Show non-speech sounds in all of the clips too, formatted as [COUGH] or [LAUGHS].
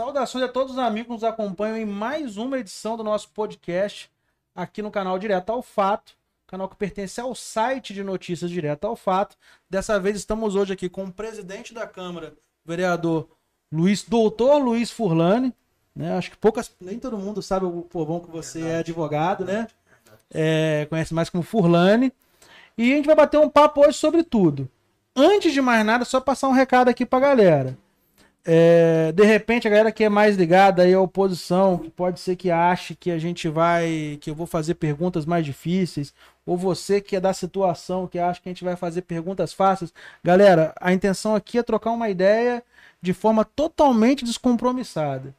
Saudações a todos os amigos que nos acompanham em mais uma edição do nosso podcast aqui no canal Direto ao Fato, canal que pertence ao site de notícias Direto ao Fato. Dessa vez estamos hoje aqui com o presidente da Câmara, o vereador Luiz, doutor Luiz Furlane. Né? Acho que poucas, nem todo mundo sabe o povão que você é advogado, né? É, conhece mais como Furlane. E a gente vai bater um papo hoje sobre tudo. Antes de mais nada, só passar um recado aqui pra galera. É, de repente, a galera que é mais ligada aí à oposição, que pode ser que ache que a gente vai. que eu vou fazer perguntas mais difíceis, ou você que é da situação, que acha que a gente vai fazer perguntas fáceis. Galera, a intenção aqui é trocar uma ideia de forma totalmente descompromissada.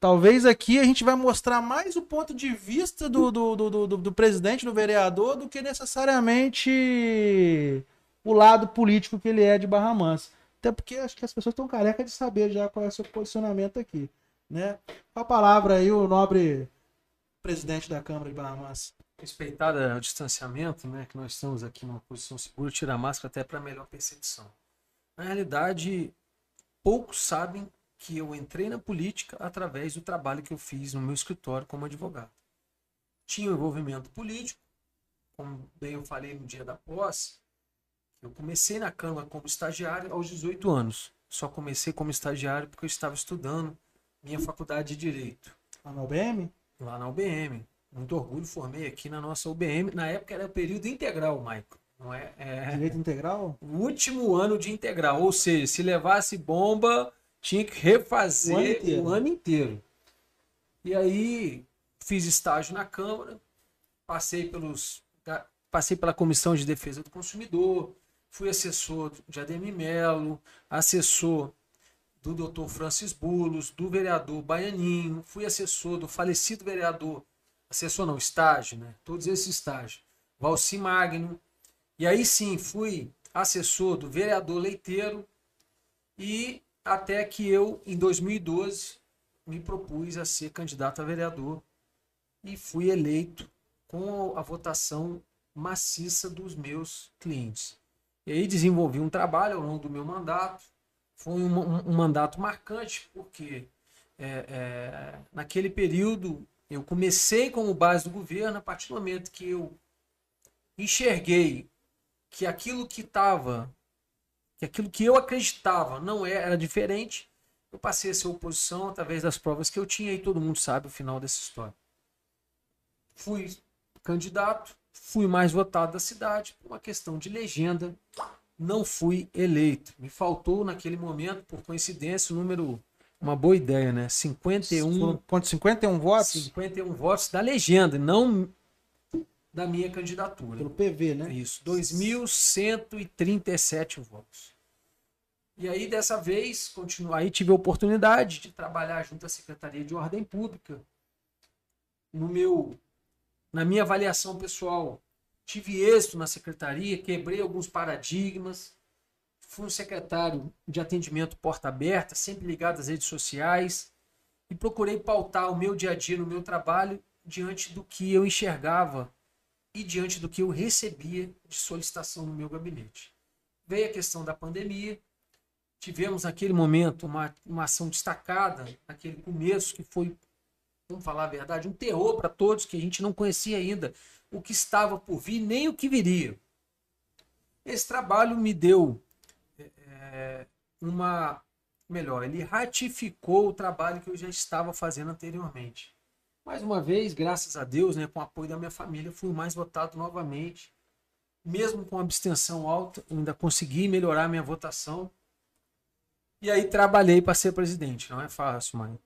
Talvez aqui a gente vai mostrar mais o ponto de vista do, do, do, do, do presidente, do vereador, do que necessariamente o lado político que ele é de Barra Mansa. Até porque acho que as pessoas estão carecas de saber já qual é o seu posicionamento aqui. Né? Com a palavra aí, o nobre presidente da Câmara de Barra Mansa. Respeitada o distanciamento, né, que nós estamos aqui numa posição segura, tirar a máscara até para melhor percepção. Na realidade, poucos sabem que eu entrei na política através do trabalho que eu fiz no meu escritório como advogado. Tinha um envolvimento político, como bem eu falei no dia da posse, eu comecei na Câmara como estagiário aos 18 anos. Só comecei como estagiário porque eu estava estudando minha faculdade de Direito. Lá na UBM? Lá na UBM. Muito orgulho, formei aqui na nossa UBM. Na época era período integral, Maico. Não é, é... Direito integral? O último ano de integral. Ou seja, se levasse bomba, tinha que refazer o ano inteiro. O ano inteiro. E aí fiz estágio na Câmara, passei pelos passei pela Comissão de Defesa do Consumidor, fui assessor de Ademir Melo, assessor do Dr. Francis Bulos, do vereador Baianinho, fui assessor do falecido vereador, assessor não, estágio, né? Todos esses estágios. Valci Magno. E aí sim, fui assessor do vereador Leiteiro e até que eu, em 2012, me propus a ser candidato a vereador e fui eleito com a votação maciça dos meus clientes. E aí desenvolvi um trabalho ao longo do meu mandato. Foi um, um, mandato marcante, porque é, é, naquele período eu comecei como base do governo, a partir do momento que eu enxerguei que aquilo que estava, que aquilo que eu acreditava não era, era diferente, eu passei a ser oposição através das provas que eu tinha e todo mundo sabe o final dessa história. Fui candidato, fui mais votado da cidade por uma questão de legenda. Não fui eleito. Me faltou naquele momento, por coincidência, o número. Uma boa ideia, né? 51. Quanto? 51 votos? 51 votos da legenda, não da minha candidatura. Pelo PV, né? Isso. 2.137 votos. E aí, dessa vez, continu... aí tive a oportunidade de trabalhar junto à Secretaria de Ordem Pública. No meu na minha avaliação pessoal, tive êxito na secretaria, quebrei alguns paradigmas, fui um secretário de atendimento porta aberta, sempre ligado às redes sociais, e procurei pautar o meu dia a dia no meu trabalho diante do que eu enxergava e diante do que eu recebia de solicitação no meu gabinete. Veio a questão da pandemia, tivemos naquele momento uma, uma ação destacada, naquele começo, que foi vamos falar a verdade, um terror para todos que a gente não conhecia ainda o que estava por vir, nem o que viria. Esse trabalho me deu é, uma. Melhor, ele ratificou o trabalho que eu já estava fazendo anteriormente. Mais uma vez, graças a Deus, né, com o apoio da minha família, fui mais votado novamente. Mesmo com abstenção alta, ainda consegui melhorar minha votação. E aí trabalhei para ser presidente. Não é fácil, mãe.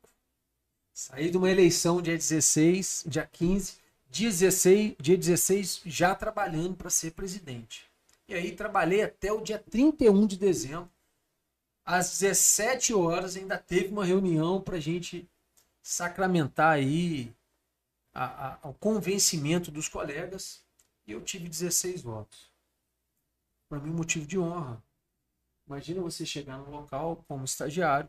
Saí de uma eleição dia 16, dia 15, dia 16, dia 16 já trabalhando para ser presidente. E aí trabalhei até o dia 31 de dezembro. Às 17 horas ainda teve uma reunião para a gente sacramentar aí a, a, o convencimento dos colegas e eu tive 16 votos. Para mim, motivo de honra. Imagina você chegar no local como estagiário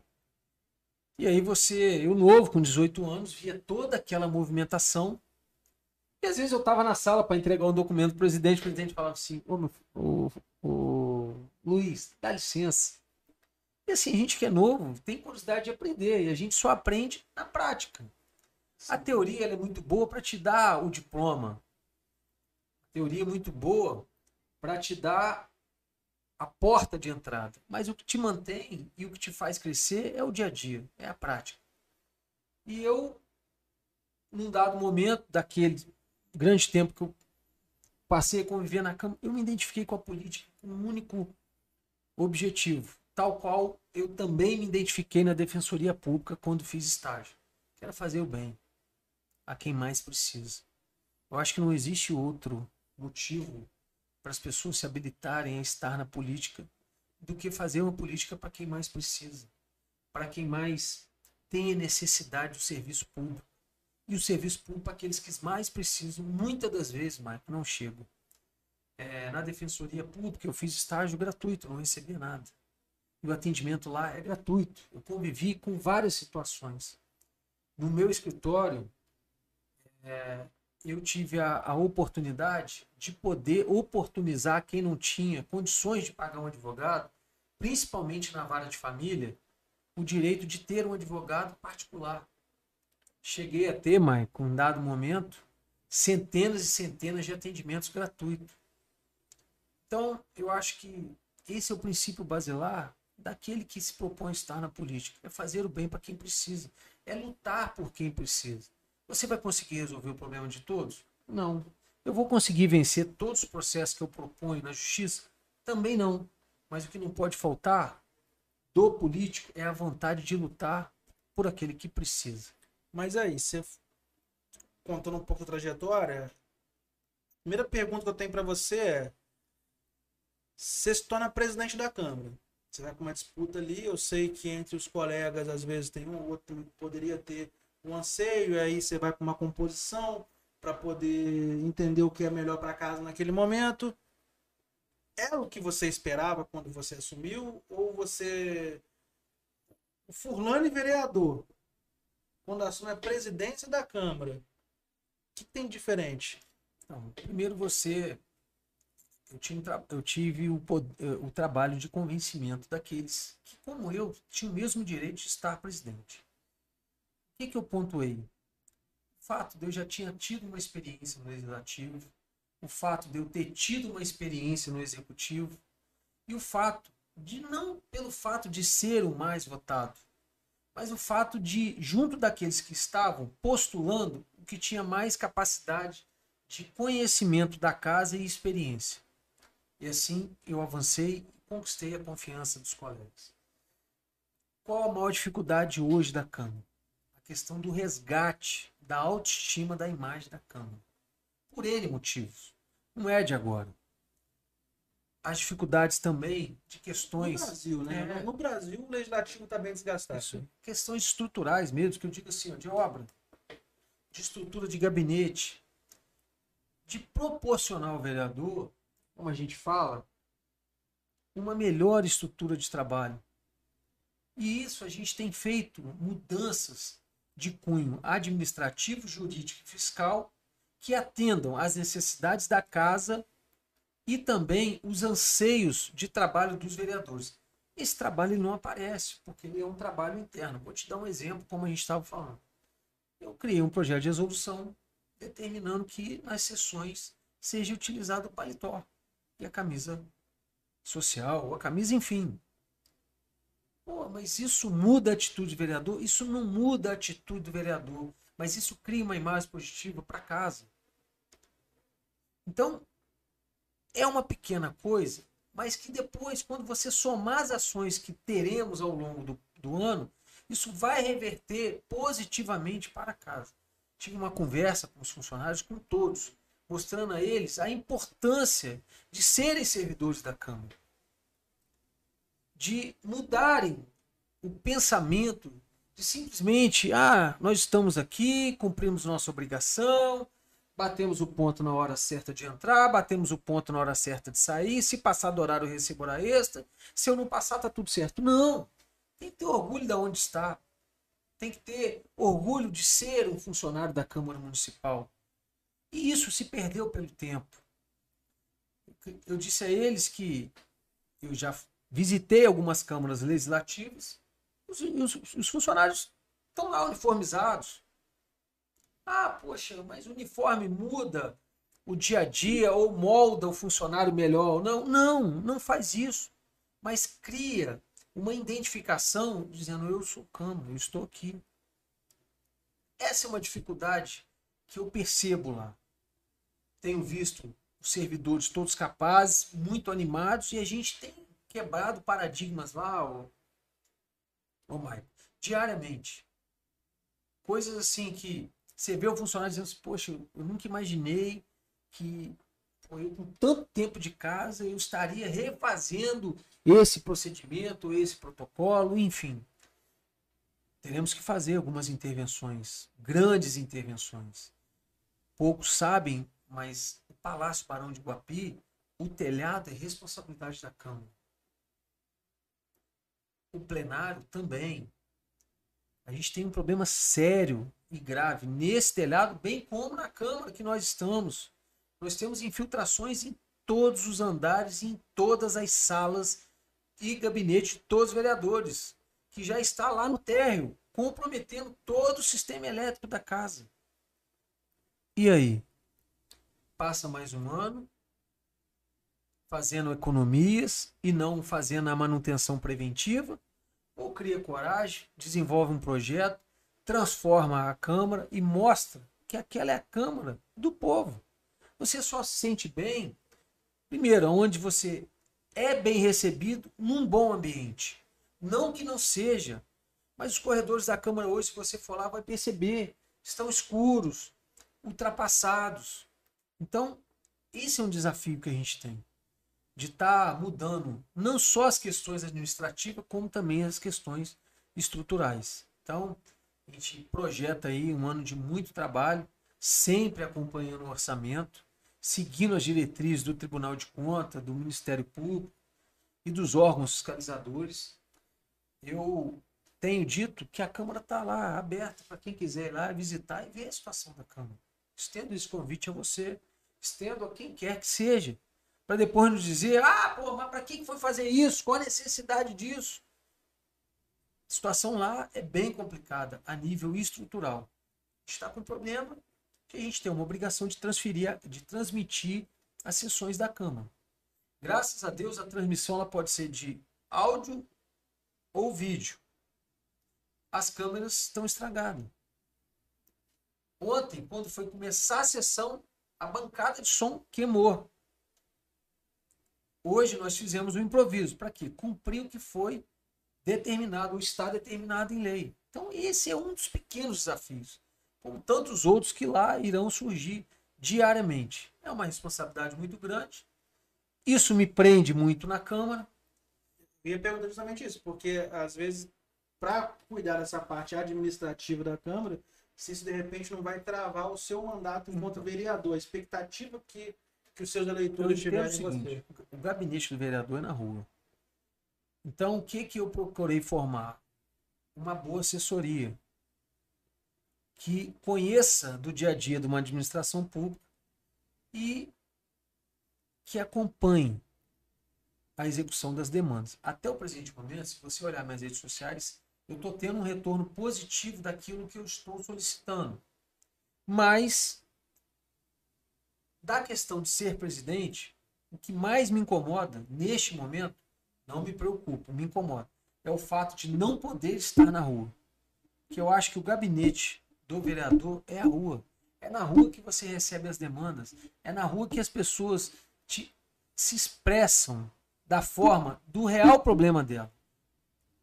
e aí você, eu novo, com 18 anos, via toda aquela movimentação. E às vezes eu estava na sala para entregar um documento para o presidente, o presidente falava assim, ô, ô, ô, Luiz, dá licença. E assim, a gente que é novo tem curiosidade de aprender e a gente só aprende na prática. A teoria é muito boa para te dar o diploma. A teoria é muito boa para te dar a porta de entrada. Mas o que te mantém e o que te faz crescer é o dia a dia, é a prática. E eu, num dado momento daquele grande tempo que eu passei a conviver na Câmara, eu me identifiquei com a política com um único objetivo, tal qual eu também me identifiquei na Defensoria Pública quando fiz estágio. Que era fazer o bem a quem mais precisa. Eu acho que não existe outro motivo para as pessoas se habilitarem a estar na política do que fazer uma política para quem mais precisa, para quem mais tem necessidade do serviço público. E o serviço público para aqueles que mais precisam, muitas das vezes, Marco, não chegam. É, na Defensoria Pública eu fiz estágio gratuito, não recebia nada. E o atendimento lá é gratuito. Eu convivi com várias situações. No meu escritório, é, eu tive a, a, oportunidade de poder oportunizar quem não tinha condições de pagar um advogado, principalmente na vara de família, o direito de ter um advogado particular. Cheguei a ter, Mãe, com um dado momento, centenas e centenas de atendimentos gratuitos. Então, eu acho que esse é o princípio basilar daquele que se propõe estar na política. É fazer o bem para quem precisa. É lutar por quem precisa. Você vai conseguir resolver o problema de todos? Não. Eu vou conseguir vencer todos os processos que eu proponho na justiça? Também não. Mas o que não pode faltar do político é a vontade de lutar por aquele que precisa. Mas aí, você contando um pouco da trajetória, a primeira pergunta que eu tenho para você é: você se torna presidente da Câmara. Você vai com uma disputa ali, eu sei que entre os colegas às vezes tem um ou outro que poderia ter um anseio, e aí você vai com uma composição para poder entender o que é melhor para casa naquele momento. Era o que você esperava quando você assumiu? Ou você. O Furlane vereador, quando assume a presidência da Câmara, o que tem diferente? Então, primeiro você. Eu, tinha, eu tive o, o trabalho de convencimento daqueles que, como eu, tinham o mesmo direito de estar presidente. O que, que eu pontuei? O fato de eu já tinha tido uma experiência no legislativo, o fato de eu ter tido uma experiência no executivo e o fato de não pelo fato de ser o mais votado, mas o fato de junto daqueles que estavam postulando o que tinha mais capacidade de conhecimento da casa e experiência. E assim eu avancei e conquistei a confiança dos colegas. Qual a maior dificuldade hoje da Câmara? Questão do resgate da autoestima da imagem da Câmara. Por N motivos. Não é de agora. As dificuldades também de questões. No Brasil, né? É, no Brasil, o legislativo está bem desgastado. Isso. Questões estruturais mesmo, que eu digo assim, de obra, de estrutura de gabinete, de proporcionar ao vereador, como a gente fala, uma melhor estrutura de trabalho. E isso a gente tem feito mudanças de cunho administrativo, jurídico e fiscal que atendam às necessidades da casa e também os anseios de trabalho dos vereadores. Esse trabalho não aparece, porque ele é um trabalho interno. Vou te dar um exemplo, como a gente estava falando. Eu criei um projeto de resolução determinando que nas sessões seja utilizado o paletó e a camisa social, ou a camisa, enfim, Pô, mas isso muda a atitude do vereador? Isso não muda a atitude do vereador, mas isso cria uma imagem positiva para casa. Então, é uma pequena coisa, mas que depois, quando você somar as ações que teremos ao longo do, do ano, isso vai reverter positivamente para casa. Tive uma conversa com os funcionários, com todos, mostrando a eles a importância de serem servidores da Câmara de mudarem o pensamento de simplesmente, ah, nós estamos aqui, cumprimos nossa obrigação, batemos o ponto na hora certa de entrar, batemos o ponto na hora certa de sair, se passar do horário eu recebo hora extra, se eu não passar tá tudo certo. Não, tem que ter orgulho de onde está, tem que ter orgulho de ser um funcionário da Câmara Municipal. E isso se perdeu pelo tempo. Eu disse a eles que eu já visitei algumas câmaras legislativas, os, os, os funcionários estão lá uniformizados. Ah, poxa, mas o uniforme muda o dia a dia ou molda o funcionário melhor. Não, não, não faz isso. Mas cria uma identificação dizendo eu sou Câmara, eu estou aqui. Essa é uma dificuldade que eu percebo lá. Tenho visto os servidores todos capazes, muito animados, e a gente tem quebrado paradigmas lá, ô, ô Maicon, diariamente. Coisas assim que você vê o funcionário dizendo assim, poxa, eu nunca imaginei que eu, com tanto tempo de casa eu estaria refazendo esse procedimento, esse protocolo, enfim. Teremos que fazer algumas intervenções, grandes intervenções. Poucos sabem, mas o Palácio Barão de Guapi, o telhado é responsabilidade da Câmara. O plenário também. A gente tem um problema sério e grave nesse telhado, bem como na Câmara que nós estamos. Nós temos infiltrações em todos os andares, em todas as salas e gabinete de todos os vereadores, que já está lá no térreo, comprometendo todo o sistema elétrico da casa. E aí? Passa mais um ano fazendo economias e não fazendo a manutenção preventiva, ou cria coragem, desenvolve um projeto, transforma a Câmara e mostra que aquela é a Câmara do povo. Você só se sente bem, primeiro, onde você é bem recebido num bom ambiente. Não que não seja, mas os corredores da Câmara hoje, se você for lá, vai perceber, estão escuros, ultrapassados. Então, esse é um desafio que a gente tem. De estar tá mudando não só as questões administrativas, como também as questões estruturais. Então, a gente projeta aí um ano de muito trabalho, sempre acompanhando o orçamento, seguindo as diretrizes do Tribunal de Contas, do Ministério Público e dos órgãos fiscalizadores. Eu tenho dito que a Câmara está lá, aberta para quem quiser ir lá visitar e ver a situação da Câmara. Estendo esse convite a você, estendo a quem quer que seja, para depois nos dizer: ah, pô, mas para que foi fazer isso? Qual a necessidade disso? A situação lá é bem complicada a nível estrutural. Está com problema, que a gente tem uma obrigação de transferir, de transmitir as sessões da Câmara. Graças a Deus, a transmissão ela pode ser de áudio ou vídeo. As câmeras estão estragadas. Ontem, quando foi começar a sessão, a bancada de som queimou. Hoje nós fizemos um improviso. Para quê? Cumprir o que foi determinado, ou está determinado em lei. Então, esse é um dos pequenos desafios como tantos outros que lá irão surgir diariamente. É uma responsabilidade muito grande. Isso me prende muito na Câmara. Eu ia perguntar justamente isso, porque às vezes, para cuidar dessa parte administrativa da Câmara, se isso de repente não vai travar o seu mandato enquanto uhum. vereador, a expectativa que, que os seus eleitores tiverem o seguinte, O gabinete do vereador é na rua. Então, o que, que eu procurei formar? Uma boa assessoria que conheça do dia a dia de uma administração pública e que acompanhe a execução das demandas. Até o presente momento, se você olhar minhas redes sociais, eu estou tendo um retorno positivo daquilo que eu estou solicitando. Mas, da questão de ser presidente, o que mais me incomoda neste momento, não me preocupa, me incomoda, é o fato de não poder estar na rua. Que eu acho que o gabinete do vereador é a rua. É na rua que você recebe as demandas. É na rua que as pessoas te, se expressam da forma do real problema dela.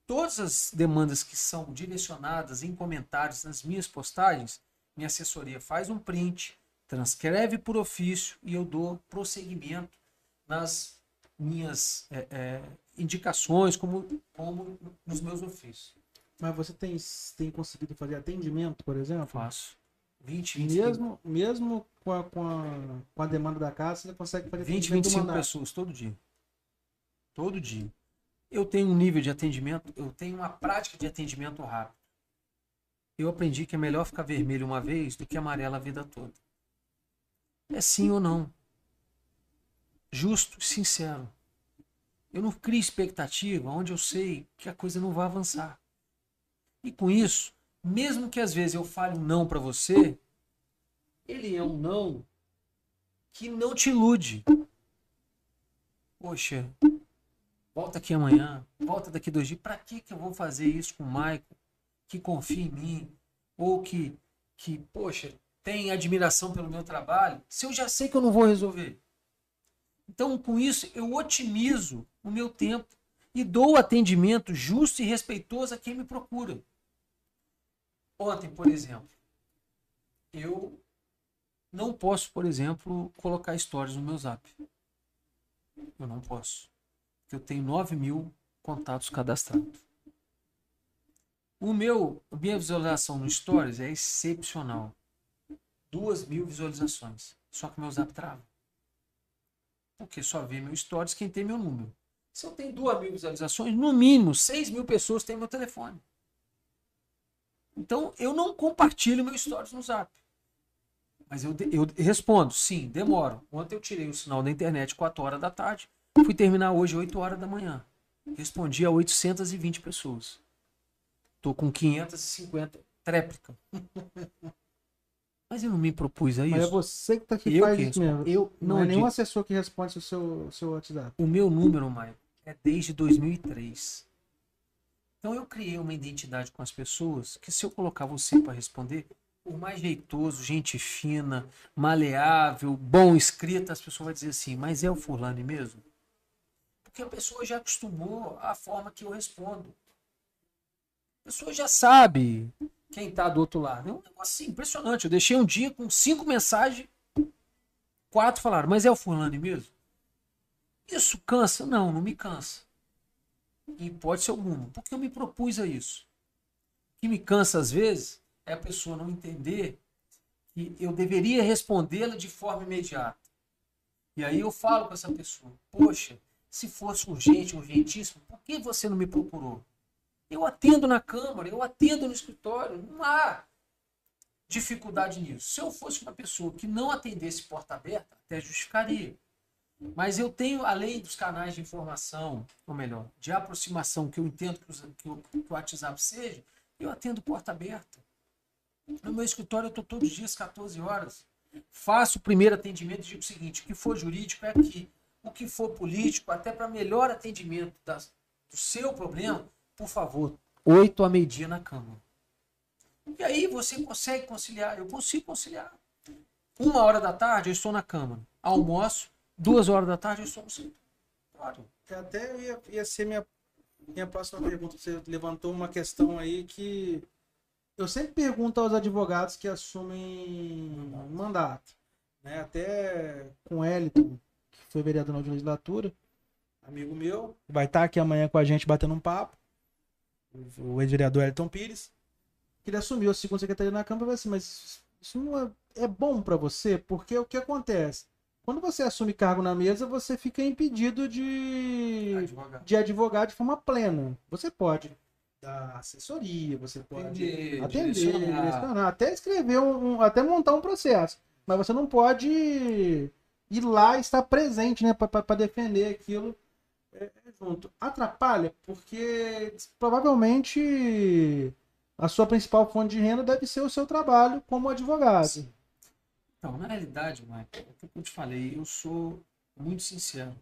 Todas as demandas que são direcionadas em comentários nas minhas postagens, minha assessoria faz um print, transcreve por ofício e eu dou prosseguimento nas minhas é, é, indicações, como, como nos meus ofícios. Mas você tem, tem conseguido fazer atendimento, por exemplo? Faço. 20, 20 mesmo, mesmo com a, com, a, com a demanda da casa, você consegue fazer 20, 25 pessoas todo dia. Todo dia. Eu tenho um nível de atendimento, eu tenho uma prática de atendimento rápido. Eu aprendi que é melhor ficar vermelho uma vez do que amarelo a vida toda. É sim ou não. Justo, sincero. Eu não crio expectativa onde eu sei que a coisa não vai avançar. E com isso, mesmo que às vezes eu fale um não para você, ele é um não que não te ilude. Poxa, volta aqui amanhã, volta daqui dois dias. Para que que eu vou fazer isso com o Michael, que confia em mim, ou que, que poxa, tem admiração pelo meu trabalho, se eu já sei que eu não vou resolver? Então, com isso, eu otimizo o meu tempo e dou atendimento justo e respeitoso a quem me procura. Ontem, por exemplo, eu não posso, por exemplo, colocar stories no meu zap. Eu não posso. Eu tenho 9 mil contatos cadastrados. O meu, minha visualização no Stories é excepcional. 2 mil visualizações. Só que meu zap trava. Porque só vê meu Stories quem tem meu número. Se eu tenho 2 mil visualizações, no mínimo 6 mil pessoas têm meu telefone. Então eu não compartilho meu Stories no zap. Mas eu, eu respondo, sim, demoro. Ontem eu tirei o sinal da internet 4 horas da tarde, fui terminar hoje 8 horas da manhã. Respondi a 820 pessoas. Tô com 550 tréplica. [LAUGHS] Mas eu não me propus a isso. Mas é você que tá aqui Eu faz que isso mesmo. Eu Não, não, é nenhum digo- assessor que responde o seu, seu WhatsApp. O meu número, Maio, é desde 2003. Então eu criei uma identidade com as pessoas que se eu colocar você para responder, por mais jeitoso, gente fina, maleável, bom escrita, as pessoas vão dizer assim, mas é o fulano mesmo? Porque a pessoa já acostumou à forma que eu respondo. A pessoa já sabe quem está do outro lado. É um negócio assim, impressionante. Eu deixei um dia com cinco mensagens, quatro falaram, mas é o fulano mesmo? Isso cansa? Não, não me cansa. Em hipótese alguma. Porque eu me propus a isso. O que me cansa às vezes é a pessoa não entender que eu deveria respondê-la de forma imediata. E aí eu falo com essa pessoa: Poxa, se fosse urgente, urgentíssimo, por que você não me procurou? Eu atendo na Câmara, eu atendo no escritório, não há dificuldade nisso. Se eu fosse uma pessoa que não atendesse porta aberta, até justificaria. Mas eu tenho, além dos canais de informação, ou melhor, de aproximação que eu entendo que, os- que o, que o WhatsApp seja, eu atendo porta aberta. No meu escritório eu estou todos os dias, 14 horas. Faço o primeiro atendimento e digo o seguinte: o que for jurídico é aqui. O que for político, até para melhor atendimento das- do seu problema, por favor, 8 a meio-dia na Câmara. E aí você consegue conciliar. Eu consigo conciliar. Uma hora da tarde eu estou na Câmara. Almoço, duas horas da tarde eu estou no escritório. Até ia, ia ser minha, minha próxima pergunta. Você levantou uma questão aí que eu sempre pergunto aos advogados que assumem mandato. Né? Até com o Eliton, que foi vereador na legislatura, amigo meu, vai estar aqui amanhã com a gente batendo um papo. O ex-vereador Eliton Pires. Que ele assumiu a segunda secretaria na Câmara e falou assim, mas isso não é, é bom para você? Porque o que acontece? Quando você assume cargo na mesa, você fica impedido de, Advogado. de advogar de forma plena. Você pode dar assessoria, você pode Atender, atender, direcionar. direcionar, até escrever um, um- até montar um processo. Mas você não pode ir lá e estar presente, né, para defender aquilo é, junto. Atrapalha porque provavelmente a sua principal fonte de renda deve ser o seu trabalho como advogado. Então, na realidade, Michael, é o que eu te falei, eu sou muito sincero.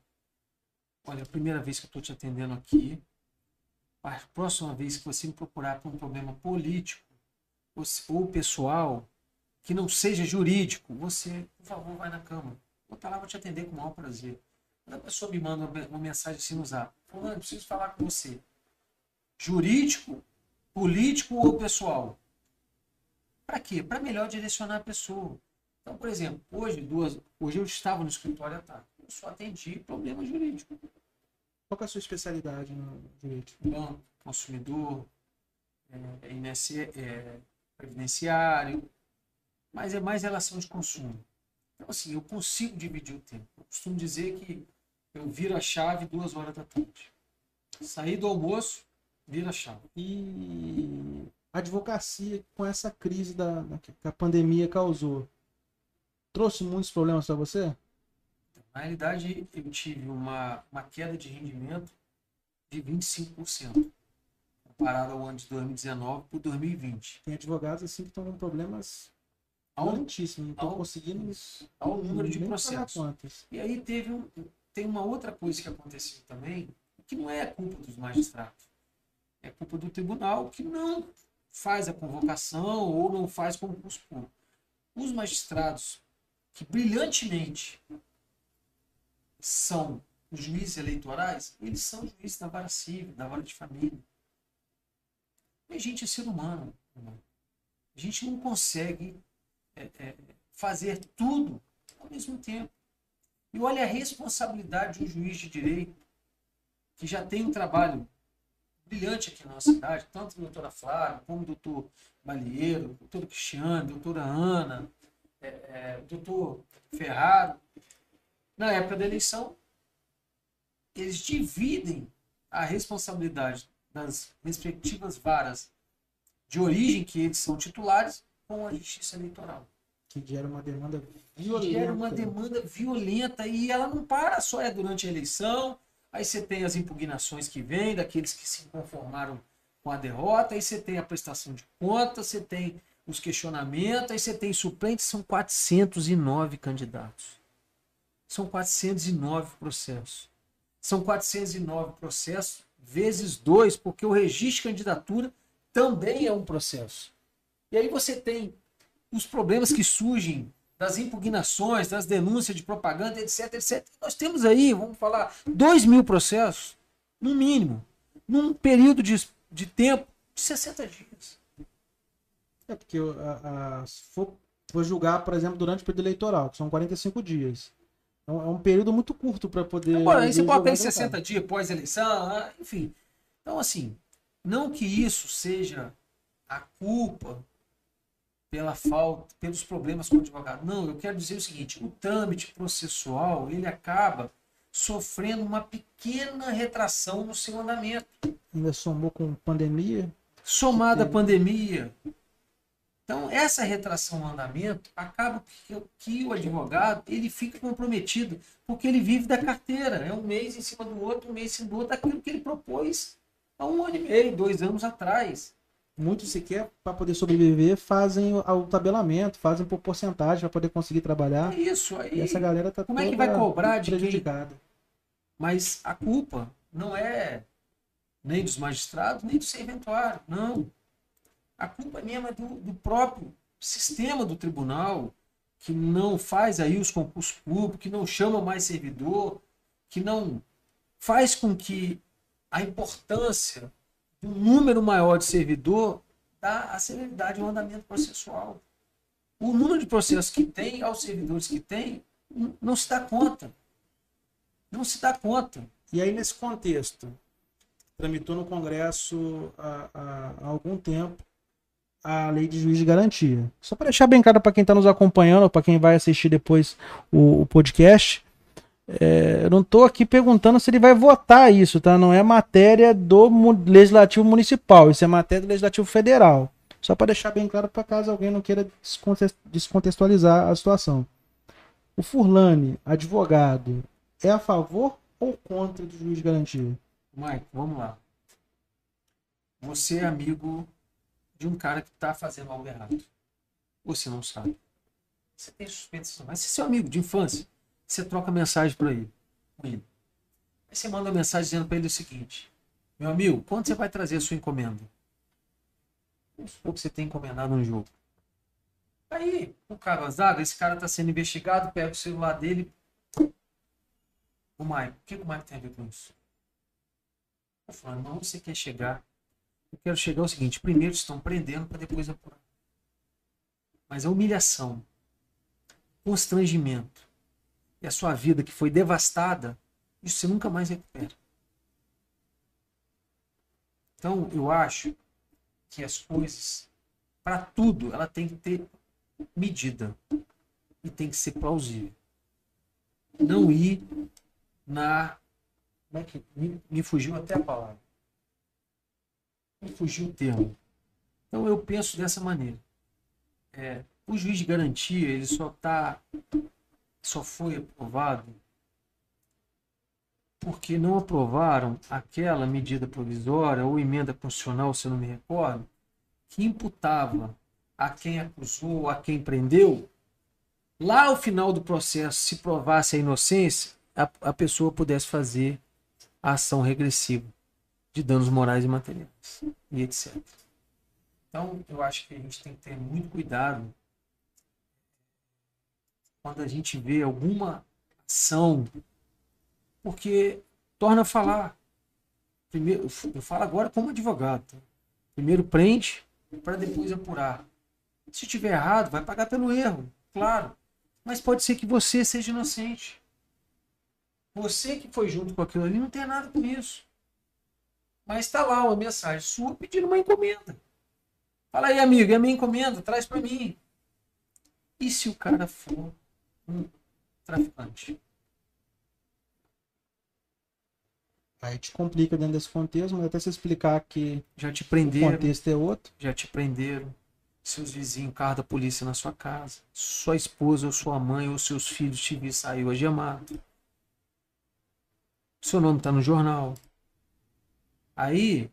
Olha, a primeira vez que eu estou te atendendo aqui, a próxima vez que você me procurar por um problema político ou, pessoal, que não seja jurídico, você, por favor, vai na Câmara. Vou estar lá, vou te atender com o maior prazer. Quando a pessoa me manda uma mensagem assim no zap, falando, eu preciso falar com você. Jurídico, político ou pessoal? Para quê? Para melhor direcionar a pessoa. Então, por exemplo, hoje, duas, hoje eu estava no escritório à tarde. Eu só atendi problema jurídico. Qual é a sua especialidade no direito? Banco, consumidor, é, INSS, é, previdenciário, mas é mais relação de consumo. Então, assim, eu consigo dividir o tempo. Eu costumo dizer que eu viro a chave duas horas da tarde. Saí do almoço, vira a chave. E a advocacia com essa crise da, da- que a pandemia causou trouxe muitos problemas para você? Na realidade, eu tive uma, uma queda de rendimento de 25%, comparado ao ano de 2019 para 2020. Tem advogados assim que estão com problemas altíssimos, não estão conseguindo ao número de processos. E aí teve um, tem uma outra coisa que aconteceu também, que não é culpa dos magistrados. É culpa do tribunal que não faz a convocação ou não faz concurso público. Os magistrados que brilhantemente são os juízes eleitorais, eles são juízes da vara civil, da vara de família. E a gente é ser humano. A gente não consegue é, é, fazer tudo ao mesmo tempo. E olha a responsabilidade de um juiz de direito que já tem um trabalho brilhante aqui na nossa cidade, tanto a doutora Flávia, como o doutor Balieiro, o doutor Cristiano, a doutora Ana, é, é, o doutor Ferraro. Na época da eleição, eles dividem a responsabilidade das respectivas varas de origem que eles são titulares com a justiça eleitoral Que gera uma demanda violenta. gera uma demanda violenta e ela não para só é durante a eleição. Aí você tem as impugnações que vêm daqueles que se conformaram com a derrota, aí você tem a prestação de contas, você tem os questionamentos, aí você tem suplentes, são 409 candidatos. São 409 processos. São 409 processos vezes dois, porque o registro de candidatura também é um processo. E aí você tem os problemas que surgem das impugnações, das denúncias de propaganda, etc, etc. Nós temos aí, vamos falar, 2 mil processos, no mínimo, num período de, de tempo de 60 dias. É porque a, a- se for, for julgar, por exemplo, durante o período eleitoral, que são 45 dias. Um, é um período muito curto para poder. Agora, aí você julgar bota aí o advogado. 60 dias pós-eleição, ah, enfim. Então, assim, não que isso seja a culpa pela falta, pelos problemas com o advogado. Não, eu quero dizer o seguinte, o trâmite processual, ele acaba sofrendo uma pequena retração no seu andamento. Ainda somou com pandemia. somada à pandemia. Então, essa retração no andamento acaba que, que o advogado ele fica comprometido, porque ele vive da carteira. É um mês em cima do outro, um mês em cima do outro, daquilo que ele propôs há um ano e meio, dois anos atrás. Muitos sequer, para poder sobreviver, fazem o, tabelamento, fazem por porcentagem para poder conseguir trabalhar. É isso E aí. essa galera tá como é que vai cobrar de quem-. Mas a culpa não é nem dos magistrados, nem do serventuário. Não. A culpa mesmo é do, do próprio sistema do tribunal, que não faz aí os concursos públicos, que não chama mais servidor, que não faz com que a importância do número maior de servidor dá a celeridade ao andamento processual. O número de processos que tem, aos servidores que tem, não se dá conta. Não se dá conta. E aí, nesse contexto, tramitou no Congresso há, há- há algum tempo a lei de juiz de garantia. Só para deixar bem claro para quem está nos acompanhando, para quem vai assistir depois o, o podcast, é, eu não estou aqui perguntando se ele vai votar isso, tá? Não é matéria do Legislativo Municipal, isso é matéria do Legislativo Federal. Só para deixar bem claro para caso alguém não queira desconte- descontextualizar a situação. O Furlane, advogado, é a favor ou contra do juiz de garantia? Mike, vamos lá. Você é amigo de um cara que está fazendo algo errado. Você não sabe. Você tem suspeitas, mas se é seu amigo de infância, você troca mensagem para ele. Aí você manda mensagem dizendo para ele o seguinte: Meu amigo, quando você vai trazer a sua encomenda? Vamos supor que você tem encomendado um jogo. Aí, o cara zaga, esse cara está sendo investigado, pega o celular dele. O Mike, o que o Mike tem a ver com isso? Eu falo, não, você quer chegar? Eu quero chegar ao seguinte: primeiro estão prendendo para depois apurar. Mas a humilhação, constrangimento e a sua vida que foi devastada, isso você nunca mais recupera. Então, eu acho que as coisas, para tudo, ela tem que ter medida e tem que ser plausível. Não ir na. Como é que. Me, me fugiu até a palavra. Me fugiu o termo. Então eu penso dessa maneira. É, o juiz de garantia, ele só tá. Só foi aprovado porque não aprovaram aquela medida provisória ou emenda constitucional, se eu não me recordo, que imputava a quem acusou, a quem prendeu, lá ao final do processo, se provasse a inocência, a, a pessoa pudesse fazer a ação regressiva de danos morais e materiais e etc. Então, eu acho que a gente tem que ter muito cuidado quando a gente vê alguma ação, porque torna a falar. Primeiro, eu falo agora como advogado. Tá? Primeiro prende para depois apurar. Se tiver errado, vai pagar pelo erro, claro. Mas pode ser que você seja inocente. Você que foi junto com aquilo ali não tem nada com isso. Mas está lá uma mensagem sua pedindo uma encomenda. Fala aí, amigo, é minha encomenda, traz para mim. E se o cara for um traficante? Aí te complica dentro desse contexto, mas até se explicar que já te prenderam, o contexto é outro. Já te prenderam. Seus vizinhos, carro da polícia na sua casa. Sua esposa ou sua mãe ou seus filhos te viram saiu algemado. Seu nome está no jornal. Aí,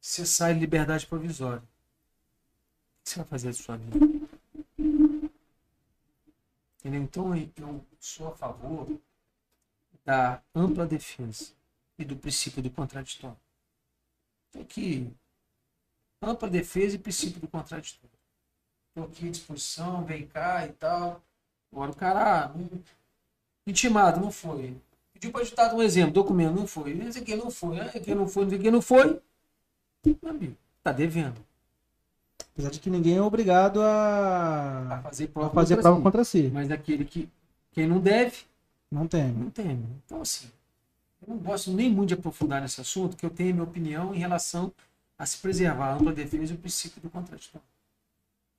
você sai de liberdade provisória. O que você vai fazer da sua vida? Entendeu? Então, eu sou a favor da ampla defesa e do princípio do contraditório. Estou aqui. Ampla defesa e princípio do contraditório. Estou aqui à disposição, vem cá e tal. Agora o cara, ah, intimado, não foi. Pediu para editar um exemplo, documento, não foi. Esse aqui não foi, esse aqui não foi, esse aqui não foi. Meu amigo, tá devendo. Apesar de que ninguém é obrigado a, a fazer prova, a fazer contra, prova si. contra si. Mas aquele que quem não deve, não tem. Não tem. Então, assim, eu não gosto nem muito de aprofundar nesse assunto, que eu tenho minha opinião em relação a se preservar a ampla defesa e o princípio do contraditório.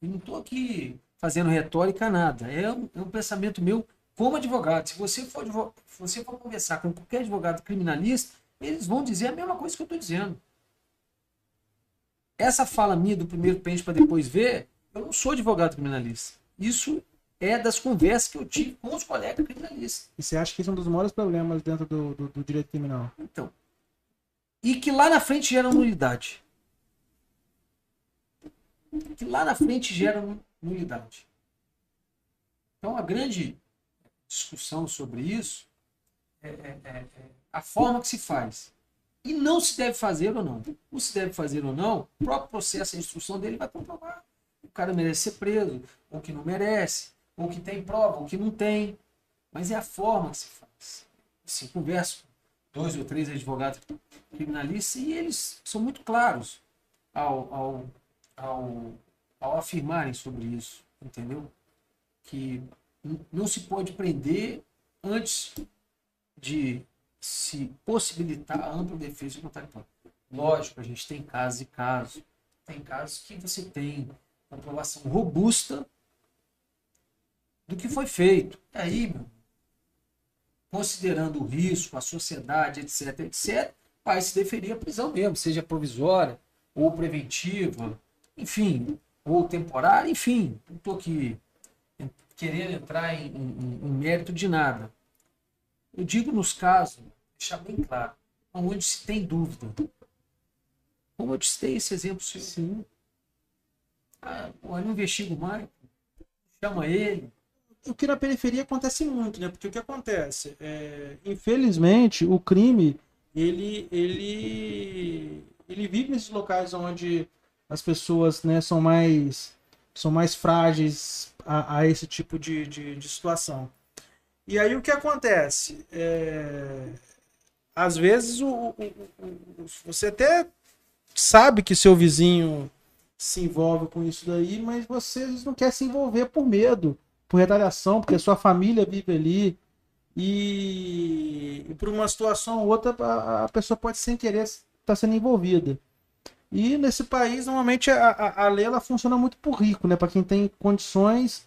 E não estou aqui fazendo retórica nada. É um, é um pensamento meu como advogado, se você for, se você for conversar com qualquer advogado criminalista, eles vão dizer a mesma coisa que eu estou dizendo. Essa fala minha do primeiro pente para depois ver, eu não sou advogado criminalista. Isso é das conversas que eu tive com os colegas criminalistas. E você acha que isso é um dos maiores problemas dentro do, do, do direito criminal? Então. E que lá na frente gera nulidade. Que lá na frente gera nulidade. Então a grande discussão sobre isso é, é, é, é, a forma que se faz. E não se deve fazer ou não. O se deve fazer ou não, o próprio processo, a instrução dele vai comprovar. O cara merece ser preso, ou que não merece, ou que tem prova, ou que não tem. Mas é a forma que se faz. Assim, converso com dois ou três advogados criminalistas e eles são muito claros ao, ao, ao, ao afirmarem sobre isso, entendeu? Que não se pode prender antes de se possibilitar a ampla defesa contraditória. Lógico, a gente tem casos e casos. Tem casos que você tem comprovação robusta do que foi feito. E aí, meu, considerando o risco, a sociedade, etc, etc, vai se deferir a prisão mesmo, seja provisória ou preventiva, enfim, ou temporária, enfim. Não estou aqui querer entrar em, em, em mérito de nada. Eu digo nos casos, deixar bem claro, onde se tem dúvida. Como eu citei esse exemplo seu. Sim. Ah, eu não investigo mais, chama ele. O que na periferia acontece muito, né? Porque o que acontece? É, infelizmente, o crime, ele, ele, ele vive nesses locais onde as pessoas né, são mais são mais frágeis a, a esse tipo de, de, de, situação. E aí o que acontece? É, às vezes o, o, o, você até sabe que seu vizinho se envolve com isso daí, mas você não quer se envolver por medo, por retaliação, porque sua família vive ali. E, e por uma situação ou outra, a, a pessoa pode sem querer estar tá sendo envolvida. E nesse país, normalmente, a, a, a lei ela funciona muito por rico, né? Para quem tem condições,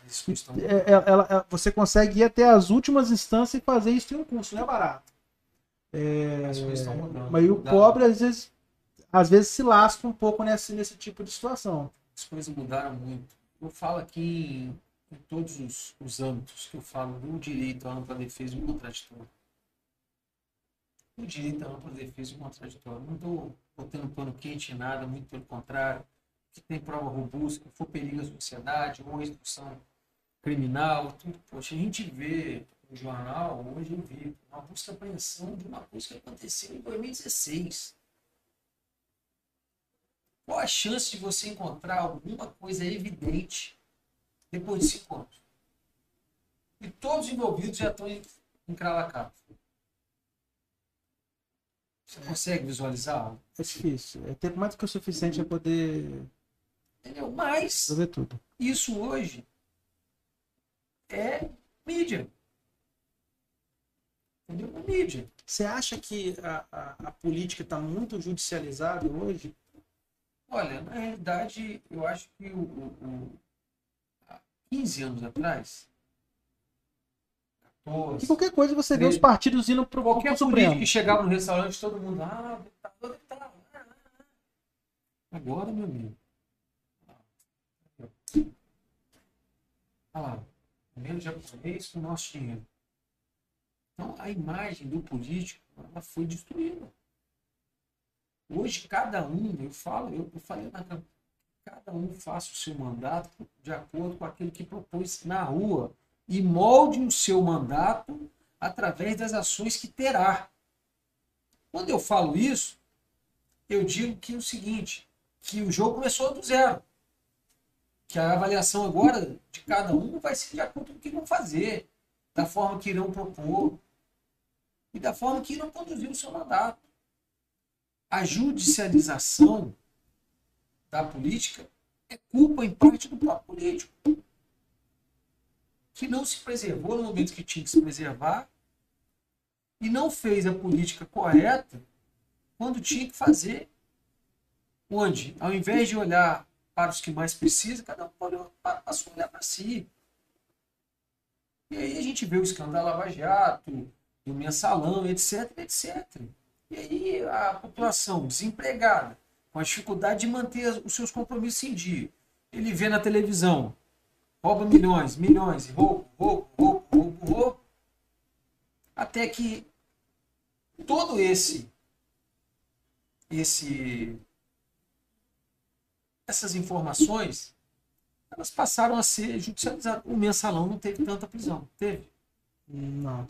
é, é, ela, ela, você consegue ir até as últimas instâncias e fazer isso em um curso, não é barato. É, mas o pobre, às vezes, às vezes se lasca um pouco nesse, nesse tipo de situação. As coisas mudaram muito. Eu falo aqui em, em todos os, os âmbitos que eu falo do direito à ampla defesa e contraditório. o direito à ampla defesa e contraditório. Não estou botando pano quente em nada, muito pelo contrário. Que tem prova robusta, que for perigo à sociedade, ou instrução criminal, tudo. Poxa, a gente vê no jornal, hoje eu vi, uma busca apreensão de uma coisa que aconteceu em 2016. Qual a chance de você encontrar alguma coisa evidente depois de cinco? E todos os envolvidos já estão cravacato. Você consegue visualizar? É difícil. É tempo mais do que o suficiente para poder Entendeu? Mas resolver tudo. isso hoje é mídia. Entendeu? É mídia. Você acha que a, a, a política está muito judicializada hoje? Olha, na realidade, eu acho que o, o, o- há 15 anos atrás, Que 14, qualquer coisa você vê os partidos indo pro, qualquer pro político Supremo. que chegava no restaurante, todo mundo, ah, ah, ah, ah." Agora, meu amigo. Olha lá, menos japonês com o nosso dinheiro. Então, a imagem do político ela foi destruída. Hoje, cada um, eu falo, eu, eu falei na campanha, cada um faça o seu mandato de acordo com aquilo que propôs na rua e molde o seu mandato através das ações que terá. Quando eu falo isso, eu digo que é o seguinte, que o jogo começou do zero. Que a avaliação agora de cada um vai ser de acordo com o que vão fazer, da forma que irão propor e da forma que irão conduzir o seu mandato. A judicialização da política é culpa, em parte, do próprio político. Que não se preservou no momento que tinha que se preservar e não fez a política correta quando tinha que fazer. Onde, ao invés de olhar para os que mais precisam, cada um passou a olhar para si. E aí a gente vê o escândalo Lava Jato, do mensalão, etc, etc. E aí a população desempregada, com a dificuldade de manter os seus compromissos em dia. Ele vê na televisão, rouba milhões, milhões, roubo, roubo, roubo, roubo, roubo, até que todo esse esse essas informações elas passaram a ser judicializadas. O mensalão não teve tanta prisão, teve. Não.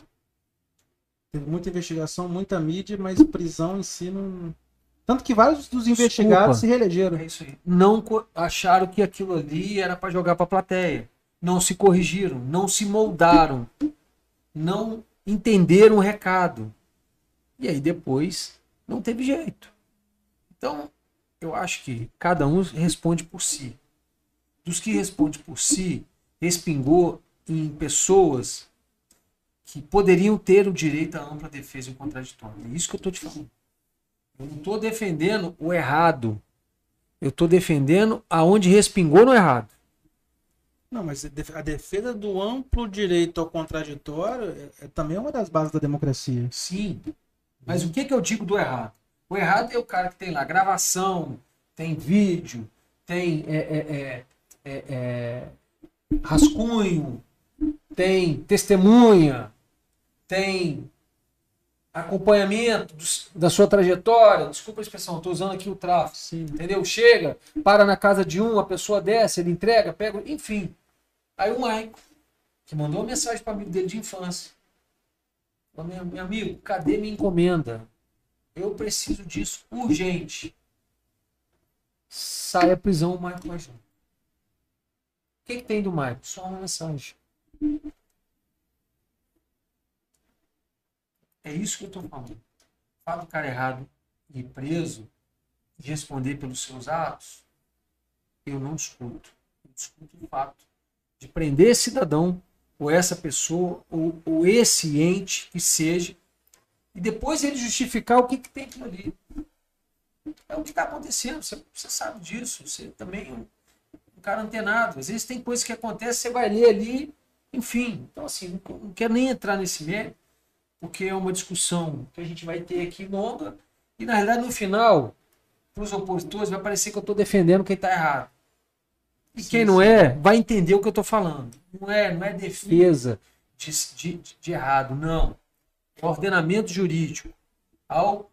Teve muita investigação, muita mídia, mas prisão em si não. Tanto que vários dos investigados se reelegeram. É isso aí. Não acharam que aquilo ali era para jogar para a plateia. Não se corrigiram, não se moldaram, não entenderam o recado. E aí depois não teve jeito. Então, eu acho que cada um responde por si. Dos que responde por si, respingou em pessoas que poderiam ter o direito à ampla defesa e contraditório. É isso que eu estou te falando. Eu não estou defendendo o errado. Eu estou defendendo aonde respingou no errado. Não, mas a defesa do amplo direito ao contraditório é, é também uma das bases da democracia. Sim. Mas o que, que eu digo do errado? O errado é o cara que tem lá gravação, tem vídeo, tem é, é, é, é, é, rascunho, tem testemunha, tem acompanhamento dos- da sua trajetória. Desculpa a expressão, estou usando aqui o tráfico. Sim. Entendeu? Chega, para na casa de um, a pessoa desce, ele entrega, pega, enfim. Aí o Maico, que mandou uma mensagem para amigo dele de infância. Falou, meu, meu amigo, cadê minha encomenda? Eu preciso disso urgente. Sai a prisão, o Maico vai junto. O que, que tem do Maico? Só uma mensagem. É isso que eu estou falando. Fala o cara errado e preso e responder pelos seus atos, eu não escuto. Eu discuto o fato de prender esse cidadão, ou essa pessoa, ou, ou esse ente que seja, e depois ele justificar o que, que tem ali. É o que está acontecendo, você, você sabe disso, você também é um, um cara antenado. Às vezes tem coisas que acontecem, você vai ler ali, enfim. Então, assim, não, não quero nem entrar nesse mérito, porque é uma discussão que a gente vai ter aqui longa, e na realidade, no final, para os opositores, vai parecer que eu estou defendendo quem está errado. E Sim, quem não sim. é, vai entender o que eu estou falando. Não é, não é defesa de, de, de errado, não. É ordenamento jurídico. ao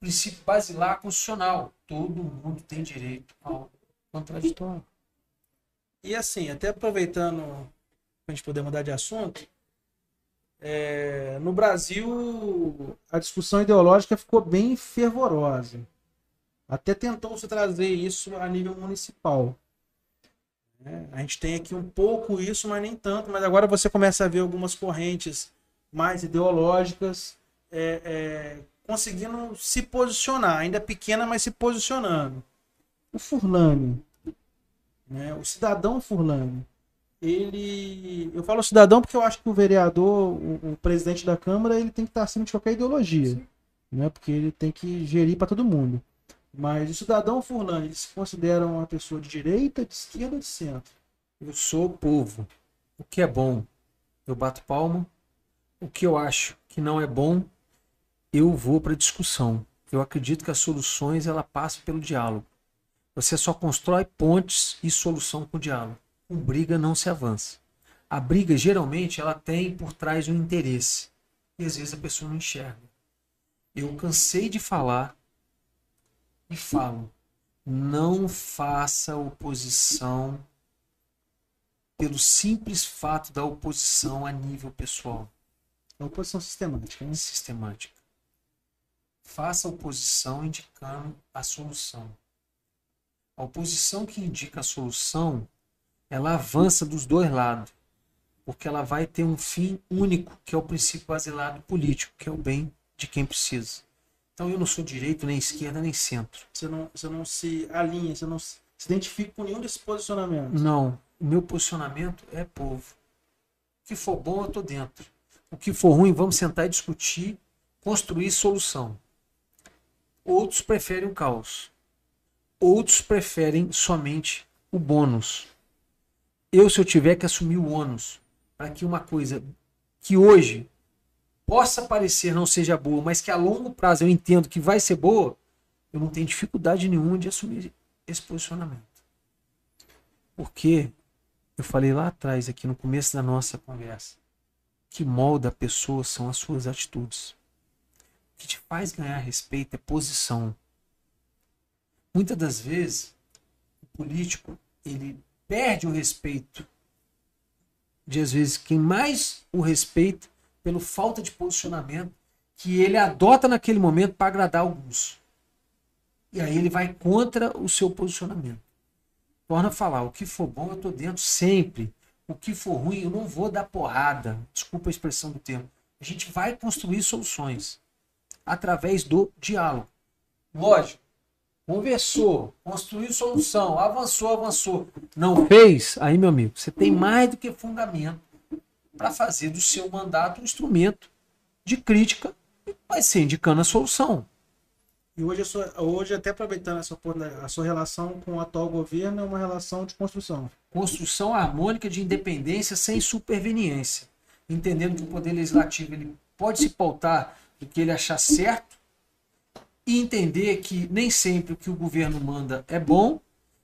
princípio basilar constitucional. Todo mundo tem direito ao contraditório. E assim, até aproveitando para a gente poder mudar de assunto, é, no Brasil a discussão ideológica ficou bem fervorosa. Até tentou se trazer isso a nível municipal. É, a gente tem aqui um pouco isso, mas nem tanto. Mas agora você começa a ver algumas correntes mais ideológicas é, é, conseguindo se posicionar, ainda pequena, mas se posicionando. O Furlane, né, o cidadão Furlane, ele. Eu falo cidadão porque eu acho que o vereador, o, o presidente da Câmara, ele tem que estar acima de qualquer ideologia. Né, porque ele tem que gerir para todo mundo. Mas o cidadão Furlane, ele se considera uma pessoa de direita, de esquerda ou de centro? Eu sou povo. O que é bom, eu bato palma. O que eu acho que não é bom, eu vou para discussão. Eu acredito que as soluções ela passam pelo diálogo. Você só constrói pontes e solução com diálogo. Com briga não se avança. A briga geralmente ela tem por trás um interesse e às vezes a pessoa não enxerga. Eu cansei de falar e falo: não faça oposição pelo simples fato da oposição a nível pessoal. A oposição sistemática. Né? Sistemática. Faça oposição indicando a solução. A oposição que indica a solução, ela avança dos dois lados, porque ela vai ter um fim único, que é o princípio basilado político, que é o bem de quem precisa. Então eu não sou direito, nem esquerda, nem centro. Você não, você não se alinha, você não se identifica com nenhum desses posicionamentos. Não. O meu posicionamento é povo. O que for bom, eu estou dentro. O que for ruim, vamos sentar e discutir, construir solução. Outros preferem o caos. Outros preferem somente o bônus. Eu, se eu tiver que assumir o ônus para que uma coisa que hoje possa parecer não seja boa, mas que a longo prazo eu entendo que vai ser boa, eu não tenho dificuldade nenhuma de assumir esse posicionamento. Porque eu falei lá atrás, aqui no começo da nossa conversa, que molda a pessoa são as suas atitudes. O que te faz ganhar respeito é posição. Muitas das vezes, o político ele perde o respeito de às vezes quem mais o respeita pelo falta de posicionamento que ele adota naquele momento para agradar alguns. E aí ele vai contra o seu posicionamento. Torna a falar, o que for bom eu estou dentro sempre. O que for ruim eu não vou dar porrada. Desculpa a expressão do termo. A gente vai construir soluções através do diálogo. Lógico, conversou, construiu solução, avançou, avançou. Não fez? Aí, meu amigo, você tem mais do que fundamento para fazer do seu mandato um instrumento de crítica e vai ser indicando a solução. E hoje, sua, hoje até aproveitando a sua, a sua relação com o atual governo, é uma relação de construção. Construção harmônica de independência sem superveniência. Entendendo que o Poder Legislativo ele pode se pautar do que ele achar certo e entender que nem sempre o que o governo manda é bom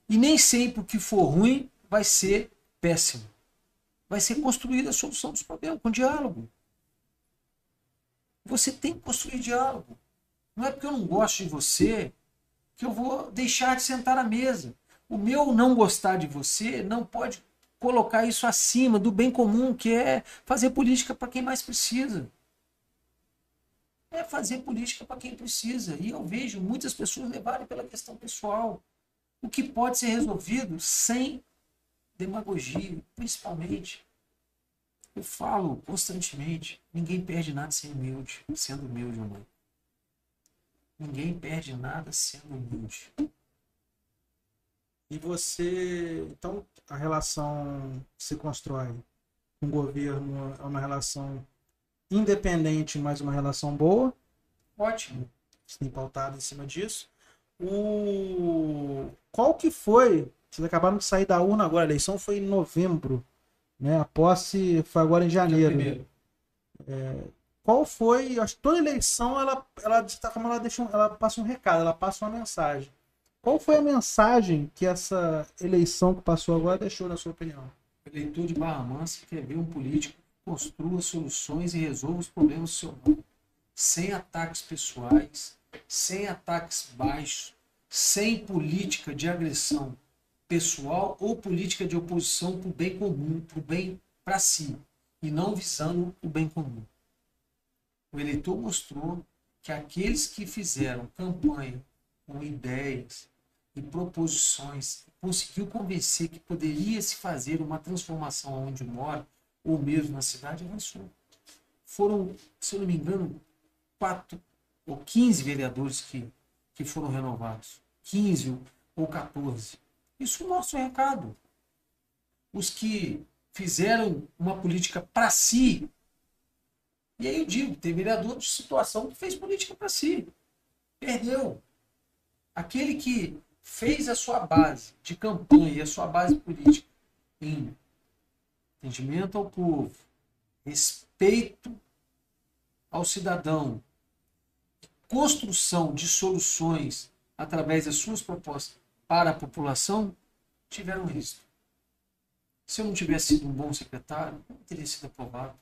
e nem sempre o que for ruim vai ser péssimo vai ser construída a solução dos problemas com diálogo. Você tem que construir diálogo. Não é porque eu não gosto de você que eu vou deixar de sentar à mesa. O meu não gostar de você não pode colocar isso acima do bem comum, que é fazer política para quem mais precisa. É fazer política para quem precisa. E eu vejo muitas pessoas levarem pela questão pessoal. O que pode ser resolvido sem demagogia, principalmente. Eu falo constantemente, ninguém perde nada sendo humilde, sendo humilde, mãe. Ninguém perde nada sendo humilde. E você, então, a relação que se constrói com o governo é uma relação independente, mas uma relação boa. Ótimo. Você tem pautado em cima disso. O... Qual que foi vocês acabaram de sair da urna agora, a eleição foi em novembro. Né? A posse foi agora em janeiro. É, qual foi. Acho que toda eleição ela, ela, certa forma, ela, deixa ela passa um recado, ela passa uma mensagem. Qual foi a mensagem que essa eleição que passou agora deixou, na sua opinião? Eleitor de Barra Mansa quer ver um político que construa soluções e resolva os problemas do seu nome. sem ataques pessoais, sem ataques baixos, sem política de agressão pessoal ou política de oposição para o bem comum, para o bem para si, e não visando o bem comum. O eleitor mostrou que aqueles que fizeram campanha com ideias e proposições conseguiu convencer que poderia se fazer uma transformação onde mora, ou mesmo na cidade, avançou. Foram, se eu não me engano, quatro ou 15 vereadores que, que foram renovados. 15 ou 14. Isso mostra o recado. Os que fizeram uma política para si. E aí eu digo, tem vereador de situação que fez política para si. Perdeu. Aquele que fez a sua base de campanha a sua base política em atendimento ao povo, respeito ao cidadão, construção de soluções através das suas propostas para a população, tiveram êxito. Se eu não tivesse sido um bom secretário, não teria sido aprovado.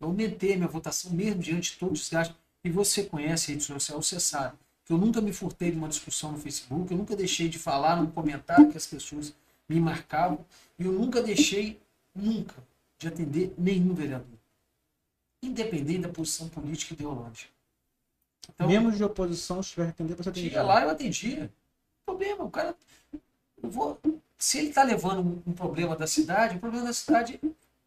Eu aumentei a minha votação mesmo diante de todos os gastos. E você conhece a rede social, você sabe que eu nunca me furtei de uma discussão no Facebook, eu nunca deixei de falar num comentário que as pessoas me marcavam, e eu nunca deixei, nunca, de atender nenhum vereador. Independente da posição política e ideológica. Então, Mesmo de oposição, se tiver atender, você atendia. Ia lá, eu atendia. Problema, o cara. Eu vou, se ele está levando um, um, problema da cidade, o problema da cidade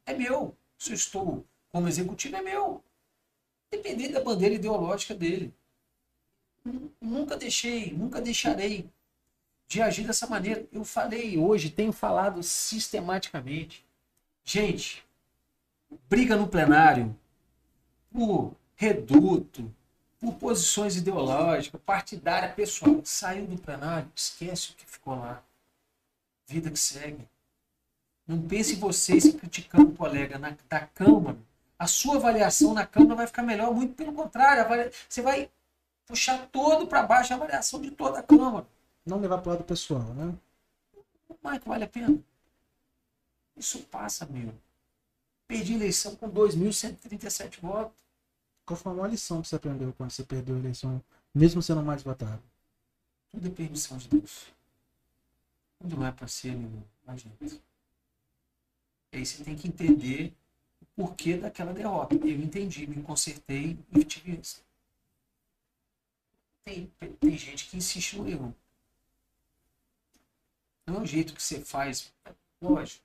é meu. Se eu estou como executivo, é meu. Independente da bandeira ideológica dele. Nunca deixei, nunca deixarei de agir dessa maneira. Eu falei hoje, tenho falado sistematicamente. Gente, briga no plenário por reduto, por posições ideológicas, partidária, pessoal. Saiu do plenário, esquece o que ficou lá. Vida que segue. Não pense em vocês criticando o colega na, da Câmara. A sua avaliação na Câmara vai ficar melhor, muito pelo contrário. Você vai puxar todo para baixo a avaliação de toda a Câmara. Não levar para o lado pessoal, né? Que vale a pena. Isso passa, meu. Perdi a eleição com 2.137 votos. Qual foi a maior lição que você aprendeu quando você perdeu a eleição, mesmo sendo mais votado? Tudo é permissão de Deus. Tudo não é para ser, não adianta. E aí você tem que entender o porquê daquela derrota. Eu entendi, me consertei e tive isso. Tem, tem gente que insiste no erro. Não é o jeito que você faz. Lógico.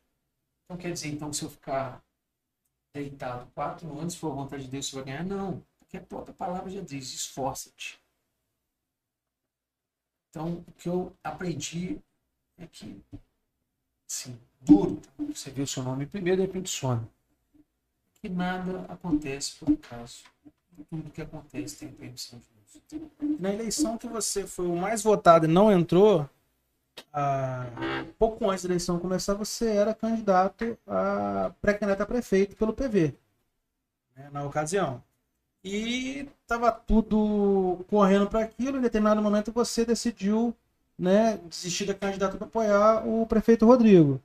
Então quer dizer, então, se eu ficar deitado quatro anos, se for vontade de Deus, você vai ganhar? Não. Porque a própria palavra já diz, esforça-te. Então, o que eu aprendi é que, sim, duro, você vê o seu nome primeiro, de repente some. Que nada acontece por acaso. Tudo que acontece tem permissão de Deus. Na eleição que você foi o mais votado e não entrou, ah, pouco antes da eleição começar, você era candidato a pré-candidato a prefeito pelo PV, né, na ocasião. E estava tudo correndo para aquilo. Em determinado momento, você decidiu né, desistir da candidata para apoiar o prefeito Rodrigo.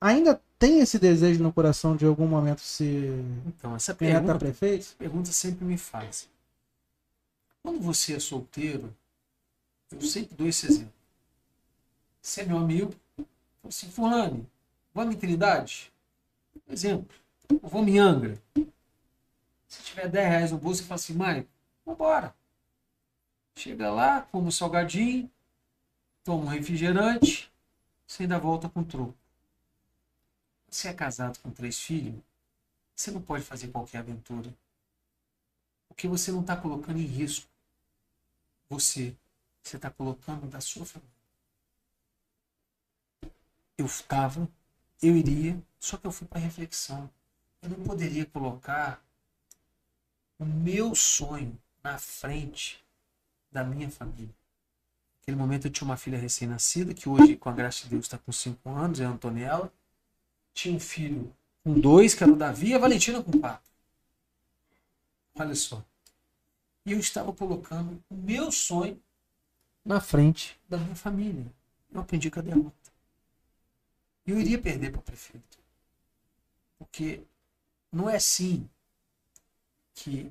Ainda tem esse desejo no coração de algum momento ser então, essa pergunta, prefeito? pergunta sempre me faz. Quando você é solteiro, eu sempre dou esse exemplo. Você é meu amigo, assim, fulano, vamos em Trindade? Por exemplo, vamos em Angra. Se tiver 10 reais no bolso, você fala assim, mãe, vambora. Chega lá, come um salgadinho, toma um refrigerante, você ainda volta com troco. Você é casado com três filhos, você não pode fazer qualquer aventura. Porque você não está colocando em risco você. Você está colocando da sua família eu estava, eu iria, só que eu fui para reflexão. Eu não poderia colocar o meu sonho na frente da minha família. Naquele momento eu tinha uma filha recém-nascida, que hoje, com a graça de Deus, está com 5 anos, é a Antoniela. Tinha um filho com dois, que era o Davi, e a Valentina com quatro. Olha só. E eu estava colocando o meu sonho na frente da minha família. Eu aprendi com a derrota eu iria perder para o prefeito. Porque não é assim que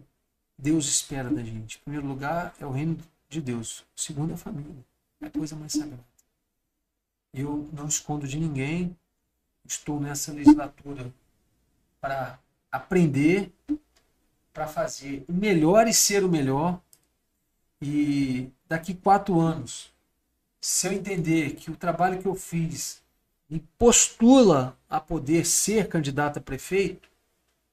Deus espera da gente? Em primeiro lugar, é o reino de Deus. O segundo é a família. É a coisa mais sagrada. Eu não escondo de ninguém. Estou nessa legislatura para aprender, para fazer o melhor e ser o melhor. E daqui quatro anos, se eu entender que o trabalho que eu fiz me postula a poder ser candidato a prefeito,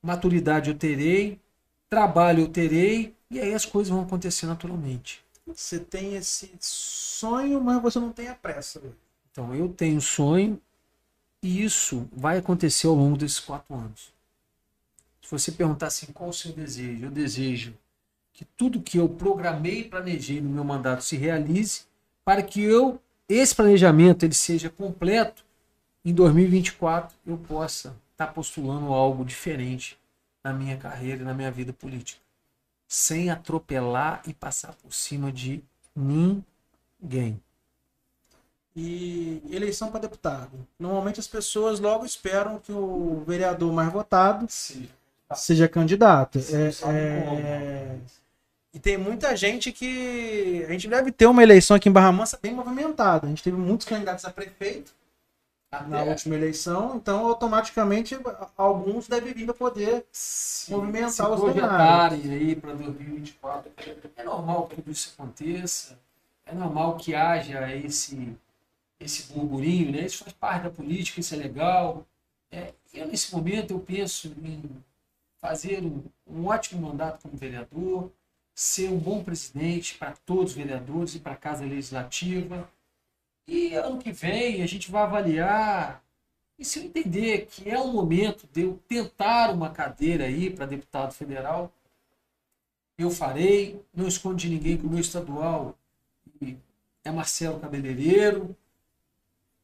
maturidade eu terei, trabalho eu terei, e aí as coisas vão acontecer naturalmente. Você tem esse sonho, mas você não tem a pressa. Então eu tenho sonho e isso vai acontecer ao longo desses quatro anos. Se você perguntar assim, qual o seu desejo? Eu desejo que tudo que eu programei e planejei no meu mandato se realize para que eu esse planejamento ele seja completo em 2024 eu possa estar tá postulando algo diferente na minha carreira e na minha vida política, sem atropelar e passar por cima de ninguém. E eleição para deputado. Normalmente as pessoas logo esperam que o vereador mais votado Sim. seja candidato. Sim, é, é... E tem muita gente que. A gente deve ter uma eleição aqui em Barra Mansa bem movimentada. A gente teve muitos candidatos a prefeito Na última eleição, então automaticamente alguns devem vir para poder se, movimentar se os cenários. aí para 2024. É normal que tudo isso aconteça. É normal que haja esse, esse burburinho, né? Isso faz parte da política, isso é legal. É, eu, nesse momento, eu penso em fazer um, um ótimo mandato como vereador, ser um bom presidente para todos os vereadores e para a Casa Legislativa. E ano que vem a gente vai avaliar. E se eu entender que é um momento de eu tentar uma cadeira aí para deputado federal, eu farei. Não escondi ninguém que o meu estadual é Marcelo Cabeleireiro.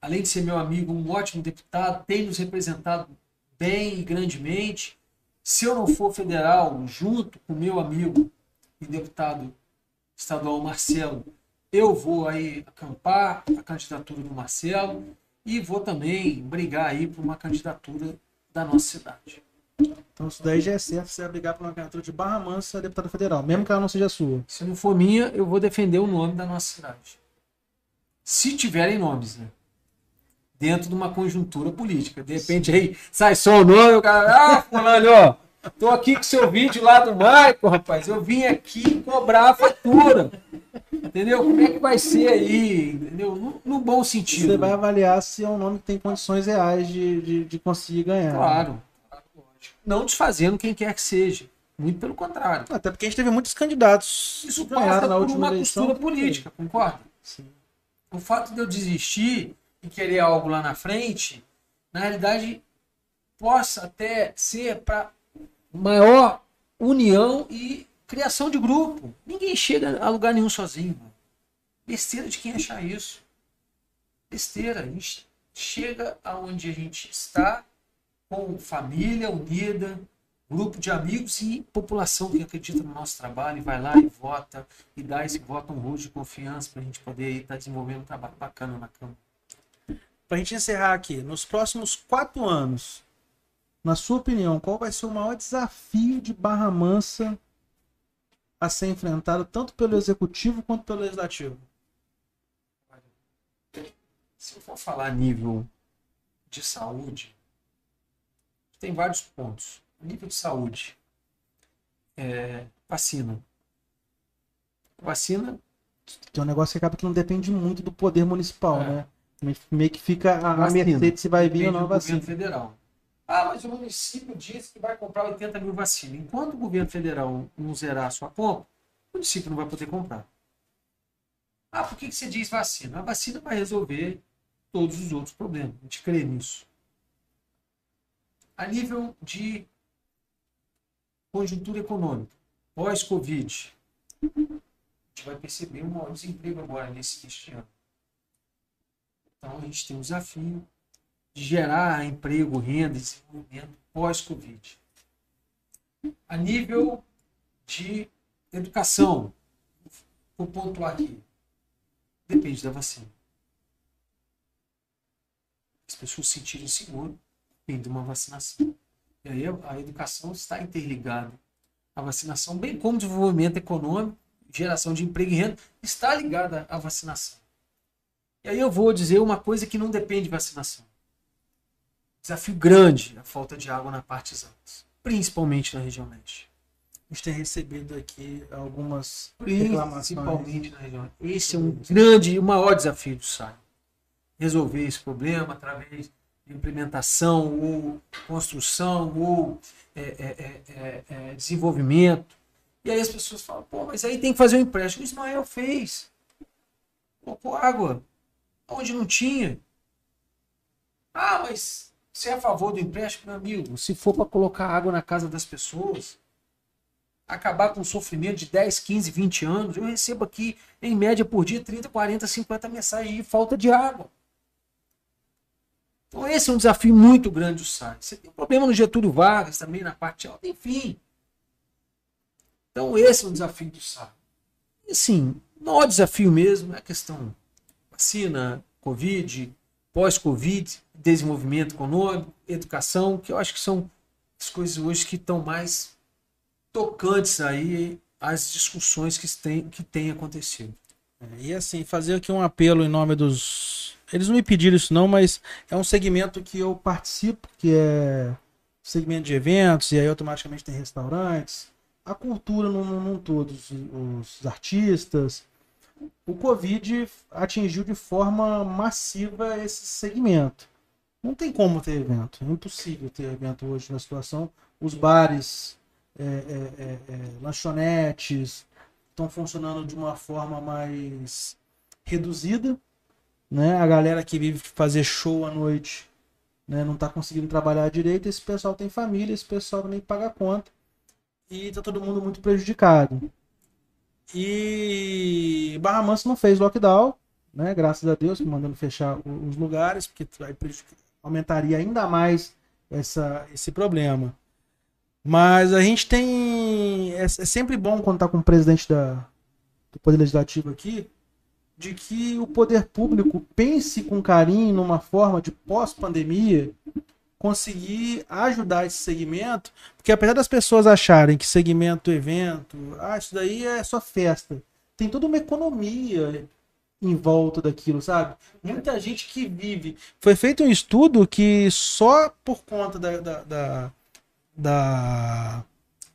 Além de ser meu amigo, um ótimo deputado, tem nos representado bem e grandemente. Se eu não for federal, junto com meu amigo e deputado estadual Marcelo, eu vou aí acampar a candidatura do Marcelo e vou também brigar aí por uma candidatura da nossa cidade. Então isso daí já é certo, você vai brigar por uma candidatura de Barra Mansa a deputada federal, mesmo que ela não seja sua. Se não for minha, eu vou defender o nome da nossa cidade. Se tiverem nomes, né? Dentro de uma conjuntura política. De repente aí sai só o nome, o cara, ah, fulano, ó, Tô aqui com seu vídeo lá do Michael, rapaz. Eu vim aqui cobrar a fatura. Entendeu? Como é que vai ser aí? Entendeu? No, no bom sentido. Você vai avaliar se é um nome que tem condições reais de, de, de conseguir ganhar. Claro. Não desfazendo quem quer que seja. Muito pelo contrário. Até porque a gente teve muitos candidatos Isso passa na última uma eleição. costura política, concorda? Sim. O fato de eu desistir e querer algo lá na frente, na realidade, possa até ser para maior união e criação de grupo. Ninguém chega a lugar nenhum sozinho. Besteira de quem achar isso. Besteira. A gente chega aonde a gente está com família unida, grupo de amigos e população que acredita no nosso trabalho e vai lá e vota e dá esse voto honroso de confiança para a gente poder estar tá desenvolvendo um trabalho bacana na Câmara. Para a gente encerrar aqui, nos próximos quatro anos, na sua opinião, qual vai ser o maior desafio de Barra Mansa a ser enfrentado tanto pelo executivo quanto pelo legislativo? Se eu for falar nível de saúde, tem vários pontos. Nível de saúde, é, vacina. Vacina. Que é um negócio que acaba que não depende muito do poder municipal, é. né? Meio que fica a, a mercê se vai vir ou não vacina. federal. Ah, mas o município disse que vai comprar 80 mil vacinas. Enquanto o governo federal não zerar a sua compra, o município não vai poder comprar. Ah, por que, que você diz vacina? A vacina vai resolver todos os outros problemas. A gente crê nisso. A nível de conjuntura econômica, pós-Covid, a gente vai perceber um maior desemprego agora nesse, neste ano. Então a gente tem um desafio de gerar emprego, renda desenvolvimento pós-Covid. A nível de educação, vou pontuar aqui, depende da vacina. As pessoas se sentirem seguras, depende de uma vacinação. E aí a educação está interligada A vacinação, bem como desenvolvimento econômico, geração de emprego e renda, está ligada à vacinação. E aí eu vou dizer uma coisa que não depende de vacinação. Desafio grande a falta de água na parte altas, principalmente na região leste. A gente tem recebido aqui algumas Principalmente na região. Esse é um grande, o maior desafio do SAI. Resolver esse problema através de implementação ou construção ou é, é, é, é, desenvolvimento. E aí as pessoas falam, pô, mas aí tem que fazer um empréstimo. O Ismael fez. Colocou água onde não tinha. Ah, mas você é a favor do empréstimo, meu amigo? Se for para colocar água na casa das pessoas, acabar com o sofrimento de 10, 15, 20 anos, eu recebo aqui, em média, por dia, 30, 40, 50 mensagens de falta de água. Então esse é um desafio muito grande do SAI. Você tem problema no Getúlio Vargas também, na parte alta, enfim. Então esse é um desafio do SAI. E sim, o maior desafio mesmo é questão vacina, Covid, pós-Covid, desenvolvimento econômico, educação, que eu acho que são as coisas hoje que estão mais tocantes aí às discussões que têm que tem acontecido. É, e assim, fazer aqui um apelo em nome dos. Eles não me pediram isso, não, mas é um segmento que eu participo, que é segmento de eventos, e aí automaticamente tem restaurantes, a cultura num, num todo, os artistas. O Covid atingiu de forma massiva esse segmento. Não tem como ter evento, é impossível ter evento hoje na situação. Os bares é, é, é, é, lanchonetes estão funcionando de uma forma mais reduzida. Né? A galera que vive fazer show à noite né, não está conseguindo trabalhar direito. Esse pessoal tem família, esse pessoal nem paga conta. E está todo mundo muito prejudicado. E Barra Mansa não fez lockdown, né? Graças a Deus, mandando fechar os lugares, porque aumentaria ainda mais essa, esse problema. Mas a gente tem. É, é sempre bom quando tá com o presidente da, do Poder Legislativo aqui, de que o poder público pense com carinho numa forma de pós-pandemia conseguir ajudar esse segmento, porque apesar das pessoas acharem que segmento evento, ah, isso daí é só festa, tem toda uma economia em volta daquilo, sabe? Muita gente que vive. Foi feito um estudo que só por conta da, da, da da,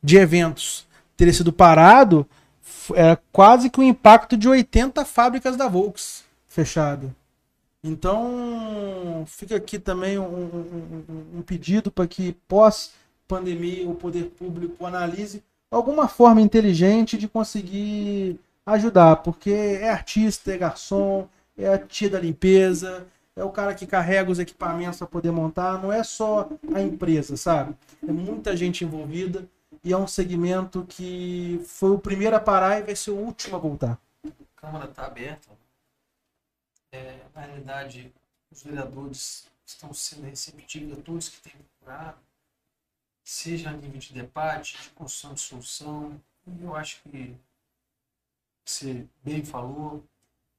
de eventos ter sido parado, era quase que o impacto de 80 fábricas da Volks fechado. Então, fica aqui também um, um, um pedido para que, pós-pandemia, o poder público analise alguma forma inteligente de conseguir ajudar, porque é artista, é garçom, é a tia da limpeza, é o cara que carrega os equipamentos para poder montar, não é só a empresa, sabe? É muita gente envolvida e é um segmento que foi o primeiro a parar e vai ser o último a voltar. A Câmara está aberta. É, na realidade, os vereadores estão sendo receptivos a todos que têm procurado, seja a nível de debate, de construção de solução. E eu acho que você bem falou,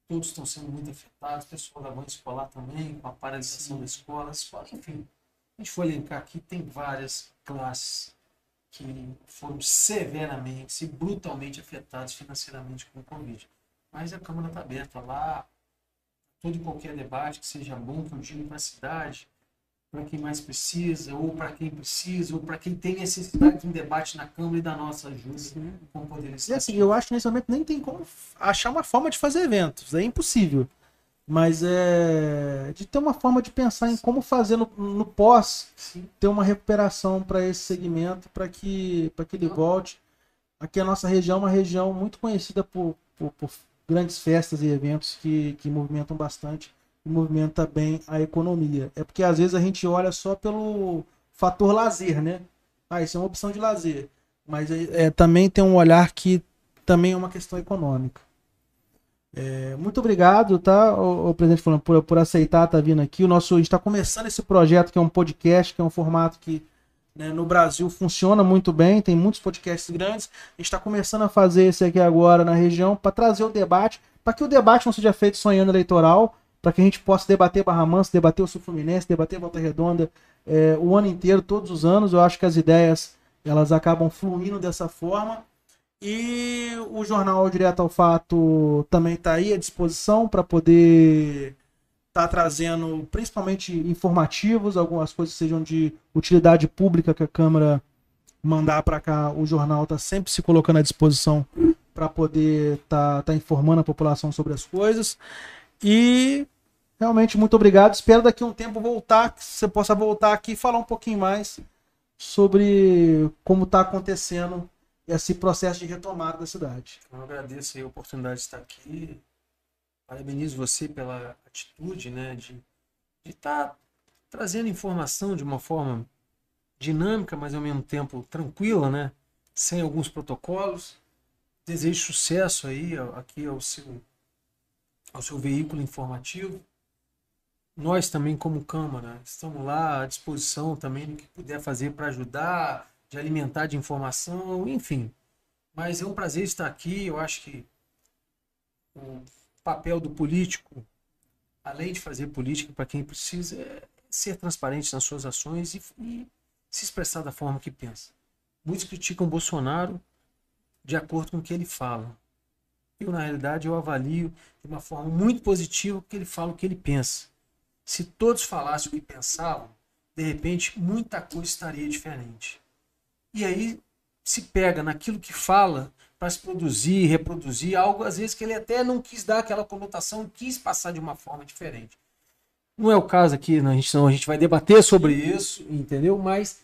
todos estão sendo muito afetados, o pessoal da banca escolar também, com a paralisação Sim. da escola, escola, enfim. A gente for elencar aqui, tem várias classes que foram severamente e brutalmente afetadas financeiramente com o Covid. Mas a Câmara está aberta lá, todo e qualquer debate que seja bom, que eu digo para a cidade, para quem mais precisa, ou para quem precisa, ou para quem tem necessidade de um debate na Câmara e da nossa ajuda com o Poder E assim, eu acho que nesse momento nem tem como achar uma forma de fazer eventos, é impossível. Mas é de ter uma forma de pensar em como fazer no, no pós, Sim. ter uma recuperação para esse segmento, para que, que ele volte. Aqui a nossa região é uma região muito conhecida por, por, por grandes festas e eventos que, que movimentam bastante movimenta bem a economia. É porque às vezes a gente olha só pelo fator lazer, né? Ah, isso é uma opção de lazer. Mas é também tem um olhar que também é uma questão econômica. É, muito obrigado, tá, o, o presidente falando por, por aceitar estar tá vindo aqui. O nosso, a gente está começando esse projeto que é um podcast, que é um formato que né, no Brasil funciona muito bem, tem muitos podcasts grandes. A gente está começando a fazer esse aqui agora na região para trazer o debate, para que o debate não seja feito sonhando eleitoral, para que a gente possa debater Barra Mansa, debater o Sul Fluminense, debater Volta Redonda é, o ano inteiro, todos os anos. Eu acho que as ideias elas acabam fluindo dessa forma. E o jornal Direto ao Fato também está aí à disposição para poder estar tá trazendo principalmente informativos, algumas coisas sejam de utilidade pública que a Câmara mandar para cá. O jornal está sempre se colocando à disposição para poder estar tá, tá informando a população sobre as coisas. E realmente muito obrigado. Espero daqui a um tempo voltar, que você possa voltar aqui e falar um pouquinho mais sobre como está acontecendo esse processo de retomada da cidade. Eu agradeço a oportunidade de estar aqui. Parabenizo você pela atitude, né, de estar tá trazendo informação de uma forma dinâmica, mas ao mesmo tempo tranquila, né, sem alguns protocolos. Desejo sucesso aí aqui ao seu ao seu veículo informativo. Nós também como Câmara estamos lá à disposição também no que puder fazer para ajudar, de alimentar de informação, enfim. Mas é um prazer estar aqui. Eu acho que papel do político, além de fazer política para quem precisa, é ser transparente nas suas ações e, e se expressar da forma que pensa. Muitos criticam Bolsonaro de acordo com o que ele fala. Eu, na realidade, eu avalio de uma forma muito positiva que ele fala o que ele pensa. Se todos falassem o que pensavam, de repente muita coisa estaria diferente. E aí se pega naquilo que fala para se produzir, reproduzir algo, às vezes que ele até não quis dar aquela conotação, quis passar de uma forma diferente. Não é o caso aqui, né? a gente, não, a gente vai debater sobre isso, entendeu? Mas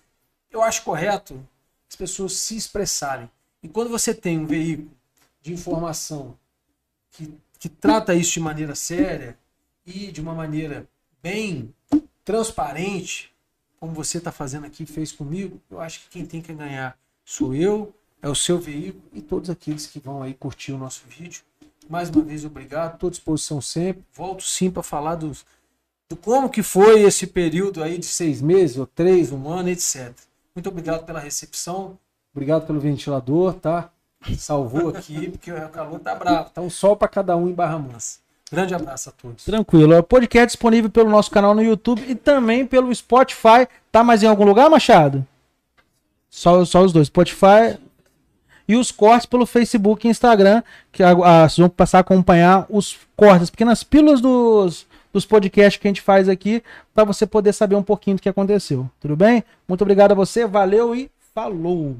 eu acho correto as pessoas se expressarem. E quando você tem um veículo de informação que, que trata isso de maneira séria e de uma maneira bem transparente, como você está fazendo aqui, fez comigo, eu acho que quem tem que ganhar sou eu, é o seu veículo e todos aqueles que vão aí curtir o nosso vídeo. Mais uma vez, obrigado, estou à disposição sempre. Volto sim para falar dos, do como que foi esse período aí de seis meses, ou três, um ano, etc. Muito obrigado pela recepção, obrigado pelo ventilador, tá? Salvou aqui, porque o calor tá bravo. Tá um sol para cada um em Barra Mansa. Grande abraço a todos. Tranquilo. O podcast disponível pelo nosso canal no YouTube e também pelo Spotify. Tá mais em algum lugar, Machado? Só, só os dois. Spotify e os cortes pelo Facebook e Instagram, que a, vocês vão passar a acompanhar os cortes, as pequenas pílulas dos, dos podcasts que a gente faz aqui, para você poder saber um pouquinho do que aconteceu. Tudo bem? Muito obrigado a você, valeu e falou!